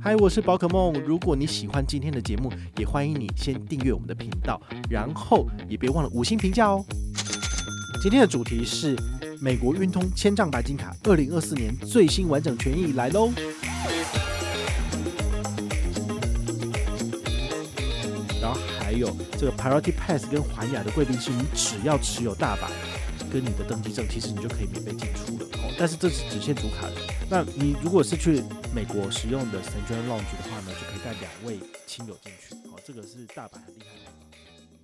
嗨，我是宝可梦。如果你喜欢今天的节目，也欢迎你先订阅我们的频道，然后也别忘了五星评价哦。今天的主题是美国运通千丈白金卡二零二四年最新完整权益来喽。然后还有这个 Priority Pass 跟环亚的贵宾室，你只要持有大白跟你的登机证，其实你就可以免费进出了哦。但是这是只限主卡的。那你如果是去美国使用的 Centurion Lounge 的话呢，就可以带两位亲友进去。好，这个是大阪很厉害的。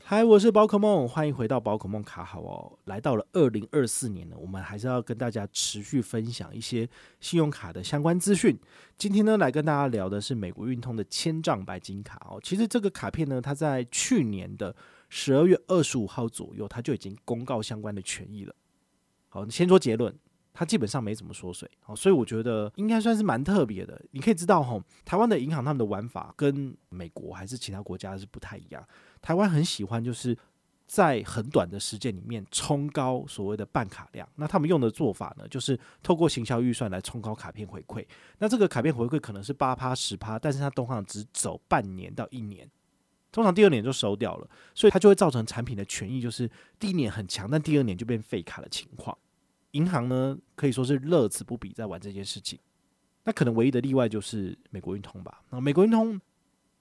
嗨，我是宝可梦，欢迎回到宝可梦卡好哦。来到了二零二四年呢，我们还是要跟大家持续分享一些信用卡的相关资讯。今天呢，来跟大家聊的是美国运通的千丈白金卡哦。其实这个卡片呢，它在去年的十二月二十五号左右，它就已经公告相关的权益了。好，先说结论。它基本上没怎么缩水，所以我觉得应该算是蛮特别的。你可以知道，吼，台湾的银行他们的玩法跟美国还是其他国家是不太一样。台湾很喜欢就是在很短的时间里面冲高所谓的办卡量，那他们用的做法呢，就是透过行销预算来冲高卡片回馈。那这个卡片回馈可能是八趴十趴，但是它通常只走半年到一年，通常第二年就收掉了，所以它就会造成产品的权益就是第一年很强，但第二年就变废卡的情况。银行呢，可以说是乐此不疲在玩这件事情。那可能唯一的例外就是美国运通吧。那美国运通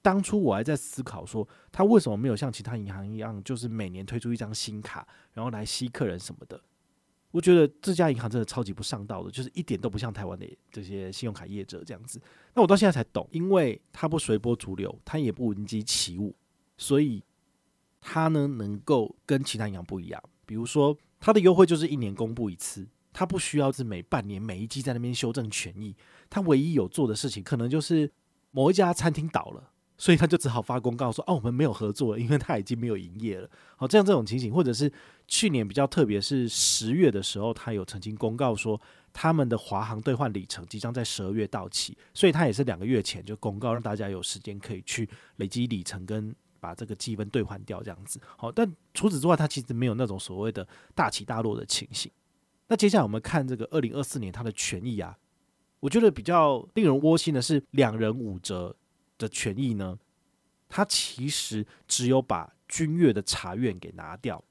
当初我还在思考说，他为什么没有像其他银行一样，就是每年推出一张新卡，然后来吸客人什么的。我觉得这家银行真的超级不上道的，就是一点都不像台湾的这些信用卡业者这样子。那我到现在才懂，因为他不随波逐流，他也不闻鸡起舞，所以他呢能够跟其他银行不一样。比如说。它的优惠就是一年公布一次，它不需要是每半年每一季在那边修正权益。它唯一有做的事情，可能就是某一家餐厅倒了，所以他就只好发公告说：“哦，我们没有合作了，因为他已经没有营业了。”好，这样这种情形，或者是去年比较特别，是十月的时候，他有曾经公告说他们的华航兑换里程即将在十二月到期，所以他也是两个月前就公告，让大家有时间可以去累积里程跟。把这个积分兑换掉，这样子好。但除此之外，它其实没有那种所谓的大起大落的情形。那接下来我们看这个二零二四年它的权益啊，我觉得比较令人窝心的是两人五折的权益呢，它其实只有把君悦的茶苑给拿掉。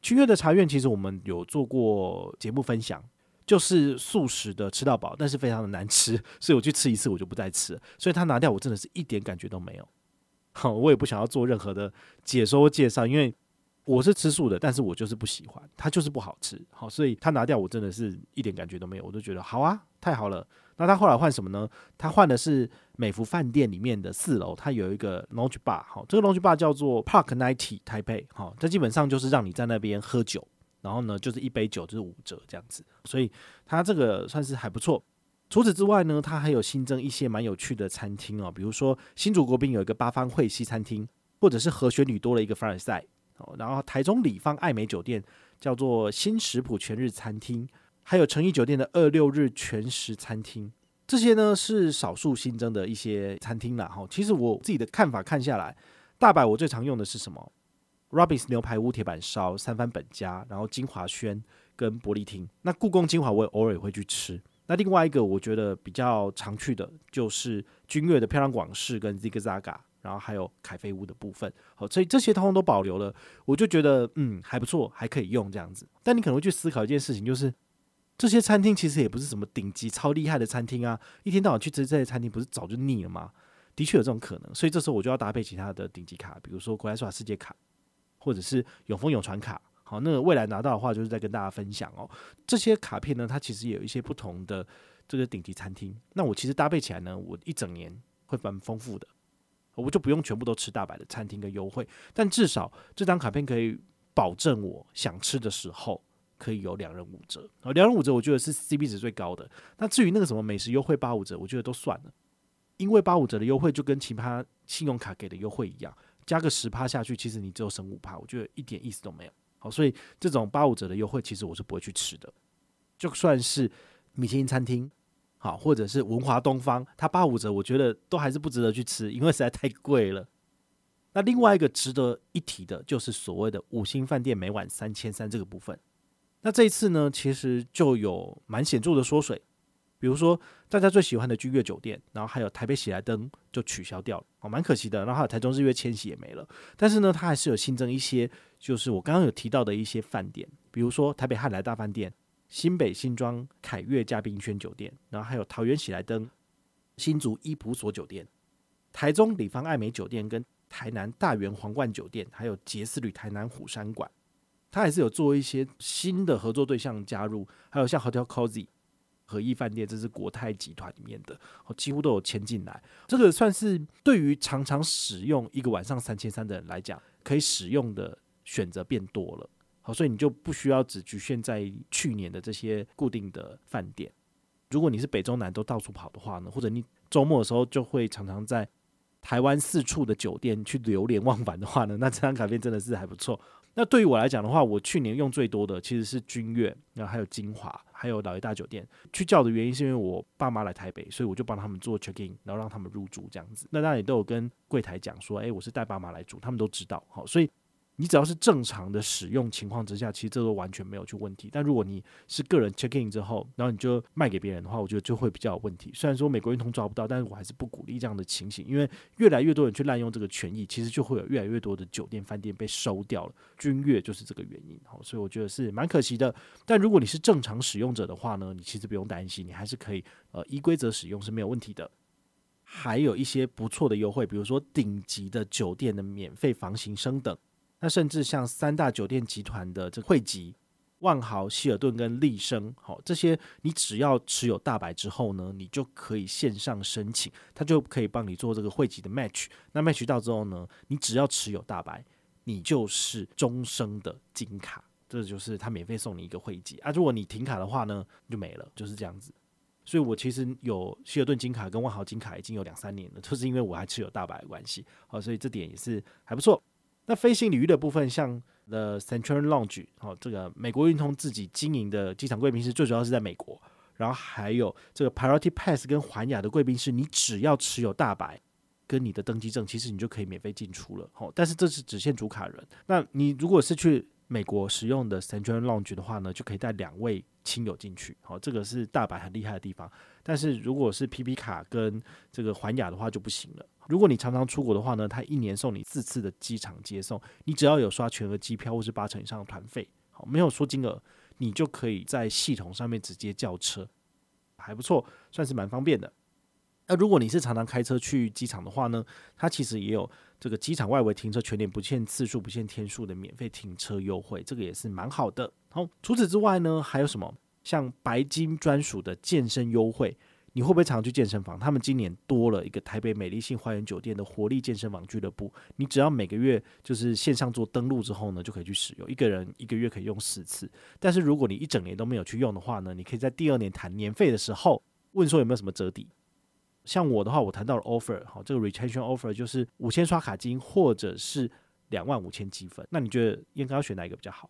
君悦的茶苑其实我们有做过节目分享，就是素食的吃到饱，但是非常的难吃，所以我去吃一次我就不再吃。所以它拿掉，我真的是一点感觉都没有。好，我也不想要做任何的解说介绍，因为我是吃素的，但是我就是不喜欢，它就是不好吃。好，所以它拿掉，我真的是一点感觉都没有，我都觉得好啊，太好了。那他后来换什么呢？他换的是美福饭店里面的四楼，它有一个 Lounge Bar。好，这个 Lounge Bar 叫做 Park Ninety Taipei。好，它基本上就是让你在那边喝酒，然后呢，就是一杯酒就是五折这样子，所以它这个算是还不错。除此之外呢，它还有新增一些蛮有趣的餐厅哦，比如说新竹国宾有一个八方会西餐厅，或者是和弦旅多了一个凡尔赛哦，然后台中里方爱美酒店叫做新食谱全日餐厅，还有诚意酒店的二六日全食餐厅，这些呢是少数新增的一些餐厅啦。哈。其实我自己的看法看下来，大白我最常用的是什么？Robins 牛排屋铁板烧、三番本家，然后金华轩跟伯利厅。那故宫金华我也偶尔也会去吃。那另外一个我觉得比较常去的就是君悦的漂亮广式跟 Zigzaga，然后还有凯菲屋的部分，好，所以这些通通都保留了，我就觉得嗯还不错，还可以用这样子。但你可能会去思考一件事情，就是这些餐厅其实也不是什么顶级超厉害的餐厅啊，一天到晚去吃这些餐厅，不是早就腻了吗？的确有这种可能，所以这时候我就要搭配其他的顶级卡，比如说国泰世华世界卡，或者是永丰永传卡。好，那个未来拿到的话，就是再跟大家分享哦。这些卡片呢，它其实也有一些不同的这个顶级餐厅。那我其实搭配起来呢，我一整年会蛮丰富的，我就不用全部都吃大白的餐厅的优惠，但至少这张卡片可以保证我想吃的时候可以有两人五折。哦，两人五折，我觉得是 CP 值最高的。那至于那个什么美食优惠八五折，我觉得都算了，因为八五折的优惠就跟其他信用卡给的优惠一样，加个十趴下去，其实你只有省五趴，我觉得一点意思都没有。好，所以这种八五折的优惠，其实我是不会去吃的。就算是米其林餐厅，好，或者是文华东方，它八五折，我觉得都还是不值得去吃，因为实在太贵了。那另外一个值得一提的，就是所谓的五星饭店每晚三千三这个部分。那这一次呢，其实就有蛮显著的缩水。比如说大家最喜欢的君悦酒店，然后还有台北喜来登就取消掉了，哦，蛮可惜的。然后还有台中日月千禧也没了，但是呢，它还是有新增一些，就是我刚刚有提到的一些饭店，比如说台北汉来大饭店、新北新庄凯悦嘉宾轩酒店，然后还有桃园喜来登、新竹伊普所酒店、台中里方爱美酒店跟台南大园皇冠酒店，还有杰斯旅台南虎山馆，它还是有做一些新的合作对象加入，还有像 Hotel Cozy。和义饭店，这是国泰集团里面的，几乎都有签进来。这个算是对于常常使用一个晚上三千三的人来讲，可以使用的选择变多了。好，所以你就不需要只局限在去年的这些固定的饭店。如果你是北中南都到处跑的话呢，或者你周末的时候就会常常在台湾四处的酒店去流连忘返的话呢，那这张卡片真的是还不错。那对于我来讲的话，我去年用最多的其实是君悦，然后还有金华，还有老爷大酒店。去叫的原因是因为我爸妈来台北，所以我就帮他们做 check in，然后让他们入住这样子。那当然也都有跟柜台讲说，诶，我是带爸妈来住，他们都知道。好，所以。你只要是正常的使用情况之下，其实这都完全没有去问题。但如果你是个人 check in 之后，然后你就卖给别人的话，我觉得就会比较有问题。虽然说美国运通抓不到，但是我还是不鼓励这样的情形，因为越来越多人去滥用这个权益，其实就会有越来越多的酒店饭店被收掉了。君悦就是这个原因，好，所以我觉得是蛮可惜的。但如果你是正常使用者的话呢，你其实不用担心，你还是可以呃依规则使用是没有问题的。还有一些不错的优惠，比如说顶级的酒店的免费房型升等。那甚至像三大酒店集团的这汇集、万豪、希尔顿跟丽笙，好，这些你只要持有大白之后呢，你就可以线上申请，他就可以帮你做这个汇集的 match。那 match 到之后呢，你只要持有大白，你就是终生的金卡，这就是他免费送你一个汇集啊。如果你停卡的话呢，就没了，就是这样子。所以我其实有希尔顿金卡跟万豪金卡已经有两三年了，就是因为我还持有大白的关系，好，所以这点也是还不错。那飞行领域的部分，像 The Central Lounge，哦，这个美国运通自己经营的机场贵宾室，最主要是在美国。然后还有这个 Priority Pass 跟环亚的贵宾室，你只要持有大白跟你的登机证，其实你就可以免费进出了。哦，但是这是只限主卡人。那你如果是去美国使用的 Centurion Lounge 的话呢，就可以带两位亲友进去。好，这个是大白很厉害的地方。但是如果是 PP 卡跟这个环亚的话就不行了。如果你常常出国的话呢，他一年送你四次的机场接送，你只要有刷全额机票或是八成以上的团费，好，没有说金额，你就可以在系统上面直接叫车，还不错，算是蛮方便的。那如果你是常常开车去机场的话呢，它其实也有这个机场外围停车全年不限次数、不限天数的免费停车优惠，这个也是蛮好的。好，除此之外呢，还有什么？像白金专属的健身优惠。你会不会常去健身房？他们今年多了一个台北美丽信花园酒店的活力健身房俱乐部。你只要每个月就是线上做登录之后呢，就可以去使用。一个人一个月可以用四次。但是如果你一整年都没有去用的话呢，你可以在第二年谈年费的时候问说有没有什么折抵。像我的话，我谈到了 offer，好，这个 retention offer 就是五千刷卡金或者是两万五千积分。那你觉得应该要选哪一个比较好？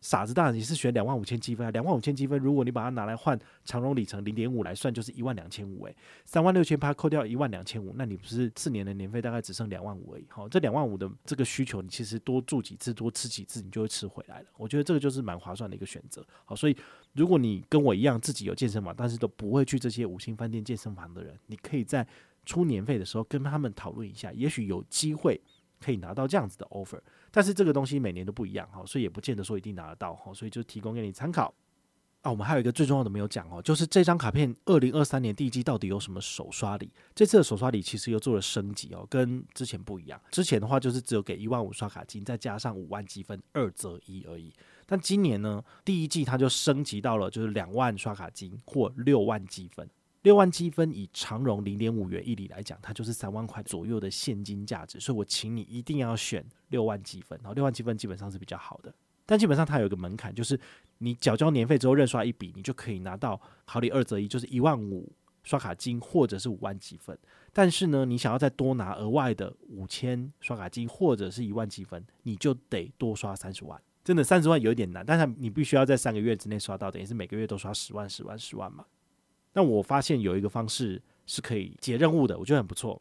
傻子当然也是选两万五千积分啊，两万五千积分，如果你把它拿来换长荣里程零点五来算，就是一万两千五诶，三万六千八扣掉一万两千五，那你不是四年的年费大概只剩两万五而已。好，这两万五的这个需求，你其实多住几次，多吃几次，你就会吃回来了。我觉得这个就是蛮划算的一个选择。好，所以如果你跟我一样自己有健身房，但是都不会去这些五星饭店健身房的人，你可以在出年费的时候跟他们讨论一下，也许有机会。可以拿到这样子的 offer，但是这个东西每年都不一样哈，所以也不见得说一定拿得到哈，所以就提供给你参考。啊，我们还有一个最重要的没有讲哦，就是这张卡片二零二三年第一季到底有什么首刷礼？这次的首刷礼其实又做了升级哦，跟之前不一样。之前的话就是只有给一万五刷卡金，再加上五万积分，二折一而已。但今年呢，第一季它就升级到了就是两万刷卡金或六万积分。六万积分以长荣零点五元一里来讲，它就是三万块左右的现金价值，所以我请你一定要选六万积分。然后六万积分基本上是比较好的，但基本上它有一个门槛，就是你缴交年费之后认刷一笔，你就可以拿到好礼二折一，就是一万五刷卡金或者是五万积分。但是呢，你想要再多拿额外的五千刷卡金或者是一万积分，你就得多刷三十万。真的三十万有点难，但是你必须要在三个月之内刷到，等于是每个月都刷十万、十万、十万嘛。那我发现有一个方式是可以解任务的，我觉得很不错。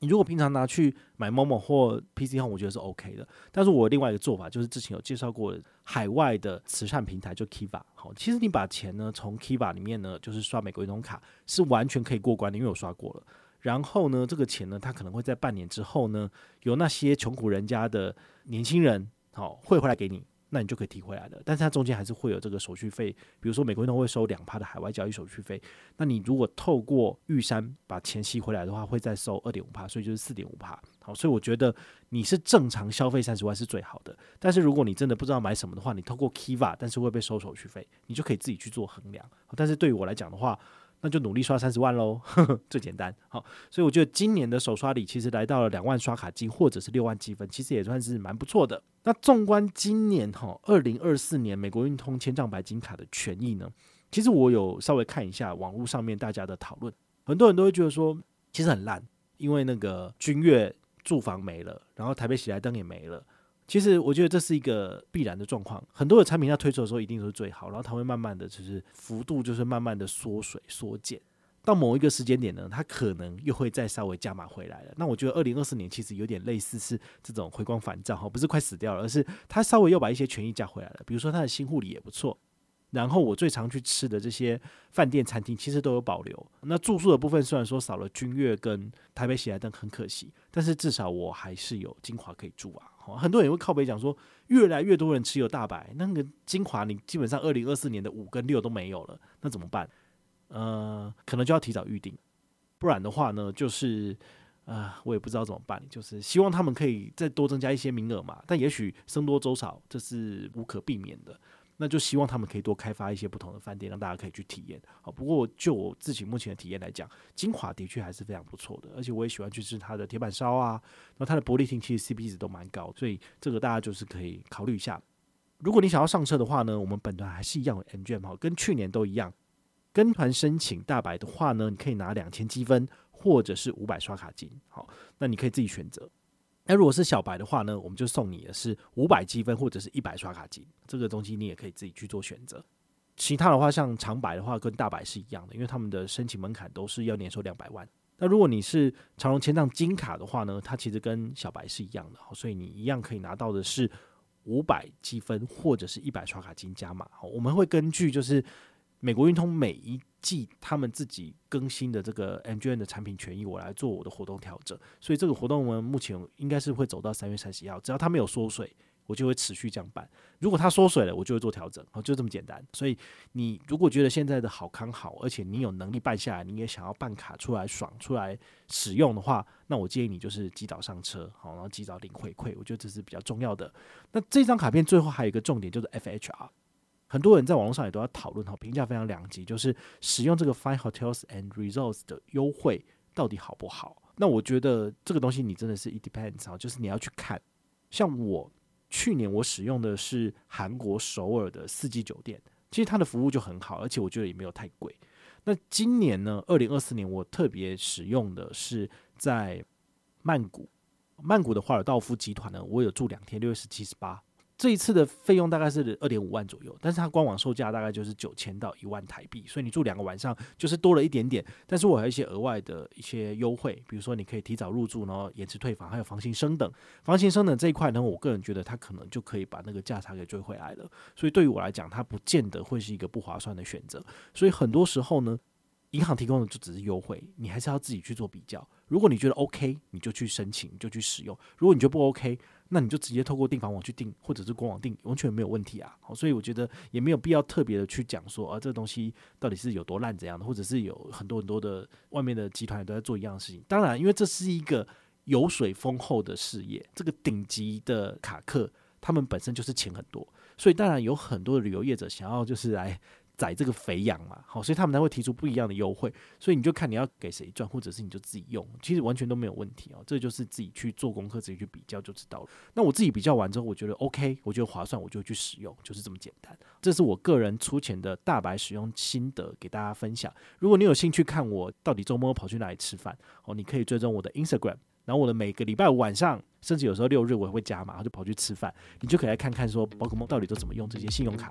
你如果平常拿去买 Momo 或 PC Home，我觉得是 OK 的。但是我另外一个做法就是之前有介绍过海外的慈善平台，就 Kiva。好，其实你把钱呢从 Kiva 里面呢，就是刷美国运通卡是完全可以过关的，因为我刷过了。然后呢，这个钱呢，它可能会在半年之后呢，由那些穷苦人家的年轻人好汇回来给你。那你就可以提回来了，但是它中间还是会有这个手续费，比如说美国运通会收两趴的海外交易手续费，那你如果透过玉山把钱吸回来的话，会再收二点五趴，所以就是四点五趴。好，所以我觉得你是正常消费三十万是最好的，但是如果你真的不知道买什么的话，你透过 Kiva，但是会被收手续费，你就可以自己去做衡量。但是对于我来讲的话，那就努力刷三十万喽，最简单。好，所以我觉得今年的首刷礼其实来到了两万刷卡金，或者是六万积分，其实也算是蛮不错的。那纵观今年哈，二零二四年美国运通千帐白金卡的权益呢，其实我有稍微看一下网络上面大家的讨论，很多人都会觉得说其实很烂，因为那个君悦住房没了，然后台北喜来登也没了。其实我觉得这是一个必然的状况，很多的产品在推出的时候一定都是最好，然后它会慢慢的就是幅度就是慢慢的缩水缩减，到某一个时间点呢，它可能又会再稍微加码回来了。那我觉得二零二四年其实有点类似是这种回光返照哈，不是快死掉了，而是它稍微又把一些权益加回来了，比如说它的新护理也不错。然后我最常去吃的这些饭店餐厅其实都有保留。那住宿的部分虽然说少了君悦跟台北喜来登很可惜，但是至少我还是有精华可以住啊。很多人也会靠北讲说，越来越多人持有大白，那个精华你基本上二零二四年的五跟六都没有了，那怎么办？呃，可能就要提早预定，不然的话呢，就是啊，我也不知道怎么办，就是希望他们可以再多增加一些名额嘛。但也许僧多粥少，这是无可避免的。那就希望他们可以多开发一些不同的饭店，让大家可以去体验。好，不过就我自己目前的体验来讲，晶华的确还是非常不错的，而且我也喜欢去吃它的铁板烧啊。那它的玻璃厅其实 CP 值都蛮高，所以这个大家就是可以考虑一下。如果你想要上车的话呢，我们本团还是一样有 MGM 哈，跟去年都一样。跟团申请大白的话呢，你可以拿两千积分或者是五百刷卡金。好，那你可以自己选择。那如果是小白的话呢，我们就送你的是五百积分或者是一百刷卡金，这个东西你也可以自己去做选择。其他的话，像长白的话跟大白是一样的，因为他们的申请门槛都是要年收两百万。那如果你是长荣千账金卡的话呢，它其实跟小白是一样的，所以你一样可以拿到的是五百积分或者是一百刷卡金加码。我们会根据就是。美国运通每一季他们自己更新的这个 MGM 的产品权益，我来做我的活动调整。所以这个活动呢，目前应该是会走到三月三十一号。只要它没有缩水，我就会持续这样办。如果它缩水了，我就会做调整。好，就这么简单。所以你如果觉得现在的好康好，而且你有能力办下来，你也想要办卡出来爽出来使用的话，那我建议你就是及早上车，好，然后及早领回馈。我觉得这是比较重要的。那这张卡片最后还有一个重点就是 FHR。很多人在网络上也都要讨论哈，评价非常两极，就是使用这个 Fine Hotels and Resorts 的优惠到底好不好？那我觉得这个东西你真的是 it depends 啊，就是你要去看。像我去年我使用的是韩国首尔的四季酒店，其实它的服务就很好，而且我觉得也没有太贵。那今年呢，二零二四年我特别使用的是在曼谷，曼谷的华尔道夫集团呢，我有住两天，六月十七、十八。这一次的费用大概是二点五万左右，但是它官网售价大概就是九千到一万台币，所以你住两个晚上就是多了一点点。但是我还有一些额外的一些优惠，比如说你可以提早入住，然后延迟退房，还有房型升等。房型升等这一块呢，我个人觉得它可能就可以把那个价差给追回来了。所以对于我来讲，它不见得会是一个不划算的选择。所以很多时候呢，银行提供的就只是优惠，你还是要自己去做比较。如果你觉得 OK，你就去申请，就去使用；如果你觉得不 OK，那你就直接透过订房网去订，或者是官网订，完全没有问题啊。所以我觉得也没有必要特别的去讲说啊，这个东西到底是有多烂怎样的，或者是有很多很多的外面的集团都在做一样的事情。当然，因为这是一个油水丰厚的事业，这个顶级的卡客他们本身就是钱很多，所以当然有很多的旅游业者想要就是来。宰这个肥羊嘛，好，所以他们才会提出不一样的优惠，所以你就看你要给谁赚，或者是你就自己用，其实完全都没有问题哦。这就是自己去做功课，自己去比较就知道了。那我自己比较完之后，我觉得 OK，我觉得划算，我就去使用，就是这么简单。这是我个人出钱的大白使用心得，给大家分享。如果你有兴趣看我到底周末跑去哪里吃饭，哦，你可以追踪我的 Instagram。然后我的每个礼拜晚上，甚至有时候六日我也会加码，然后就跑去吃饭，你就可以来看看说宝可梦到底都怎么用这些信用卡。